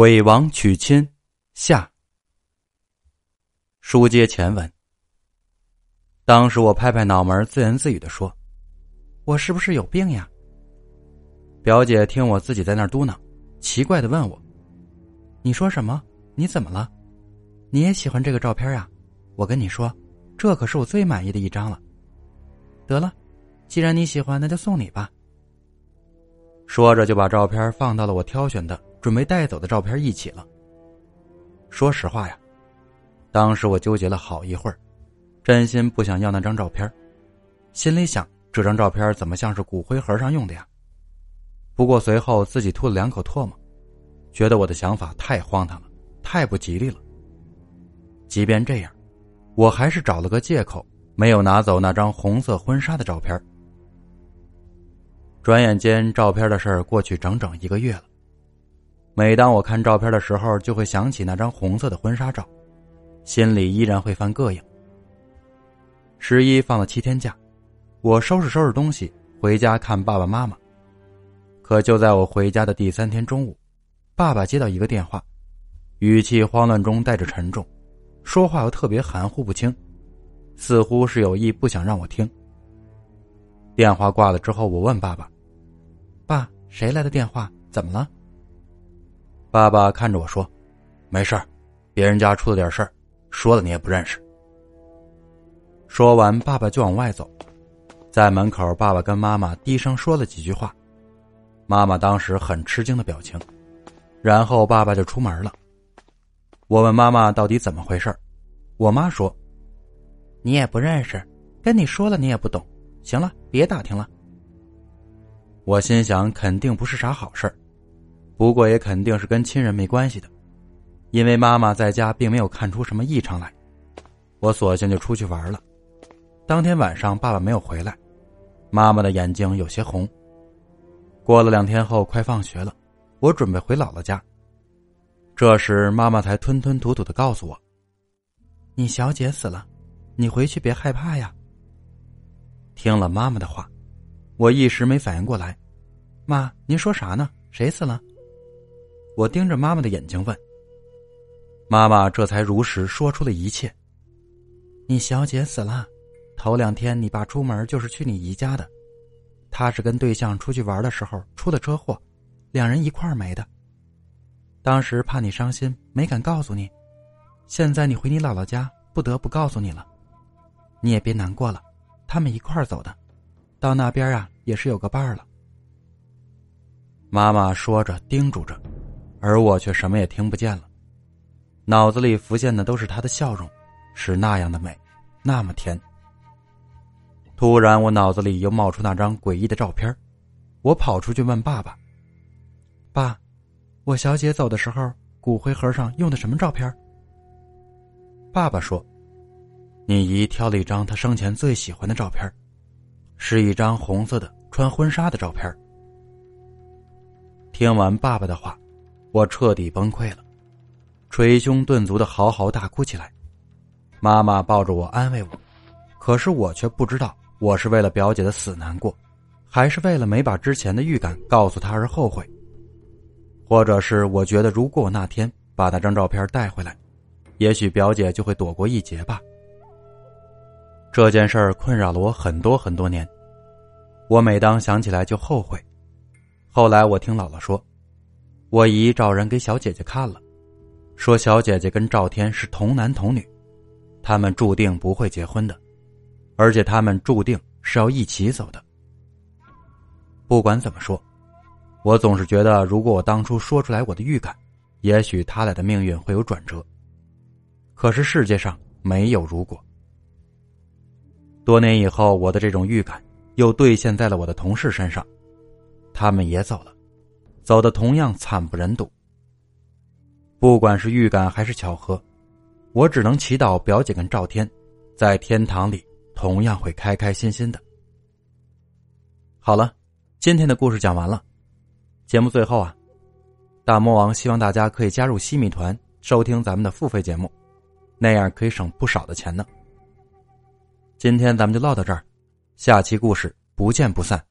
鬼王娶亲下。书接前文。当时我拍拍脑门，自言自语的说：“我是不是有病呀？”表姐听我自己在那嘟囔，奇怪的问我：“你说什么？你怎么了？你也喜欢这个照片呀？我跟你说，这可是我最满意的一张了。得了，既然你喜欢，那就送你吧。”说着就把照片放到了我挑选的。准备带走的照片一起了。说实话呀，当时我纠结了好一会儿，真心不想要那张照片，心里想这张照片怎么像是骨灰盒上用的呀？不过随后自己吐了两口唾沫，觉得我的想法太荒唐了，太不吉利了。即便这样，我还是找了个借口，没有拿走那张红色婚纱的照片。转眼间，照片的事儿过去整整一个月了。每当我看照片的时候，就会想起那张红色的婚纱照，心里依然会犯膈应。十一放了七天假，我收拾收拾东西回家看爸爸妈妈。可就在我回家的第三天中午，爸爸接到一个电话，语气慌乱中带着沉重，说话又特别含糊不清，似乎是有意不想让我听。电话挂了之后，我问爸爸：“爸，谁来的电话？怎么了？”爸爸看着我说：“没事别人家出了点事儿，说了你也不认识。”说完，爸爸就往外走，在门口，爸爸跟妈妈低声说了几句话，妈妈当时很吃惊的表情，然后爸爸就出门了。我问妈妈到底怎么回事我妈说：“你也不认识，跟你说了你也不懂，行了，别打听了。”我心想，肯定不是啥好事儿。不过也肯定是跟亲人没关系的，因为妈妈在家并没有看出什么异常来，我索性就出去玩了。当天晚上爸爸没有回来，妈妈的眼睛有些红。过了两天后，快放学了，我准备回姥姥家。这时妈妈才吞吞吐吐的告诉我：“你小姐死了，你回去别害怕呀。”听了妈妈的话，我一时没反应过来，妈，您说啥呢？谁死了？我盯着妈妈的眼睛问：“妈妈，这才如实说出了一切。你小姐死了，头两天你爸出门就是去你姨家的，他是跟对象出去玩的时候出的车祸，两人一块儿没的。当时怕你伤心，没敢告诉你。现在你回你姥姥家，不得不告诉你了。你也别难过了，他们一块儿走的，到那边啊也是有个伴儿了。”妈妈说着，叮嘱着。而我却什么也听不见了，脑子里浮现的都是她的笑容，是那样的美，那么甜。突然，我脑子里又冒出那张诡异的照片，我跑出去问爸爸：“爸，我小姐走的时候，骨灰盒上用的什么照片？”爸爸说：“你姨挑了一张她生前最喜欢的照片，是一张红色的穿婚纱的照片。”听完爸爸的话。我彻底崩溃了，捶胸顿足的嚎嚎大哭起来。妈妈抱着我安慰我，可是我却不知道我是为了表姐的死难过，还是为了没把之前的预感告诉她而后悔，或者是我觉得如果我那天把那张照片带回来，也许表姐就会躲过一劫吧。这件事儿困扰了我很多很多年，我每当想起来就后悔。后来我听姥姥说。我姨找人给小姐姐看了，说小姐姐跟赵天是童男童女，他们注定不会结婚的，而且他们注定是要一起走的。不管怎么说，我总是觉得，如果我当初说出来我的预感，也许他俩的命运会有转折。可是世界上没有如果。多年以后，我的这种预感又兑现在了我的同事身上，他们也走了。走的同样惨不忍睹。不管是预感还是巧合，我只能祈祷表姐跟赵天，在天堂里同样会开开心心的。好了，今天的故事讲完了。节目最后啊，大魔王希望大家可以加入西米团，收听咱们的付费节目，那样可以省不少的钱呢。今天咱们就唠到这儿，下期故事不见不散。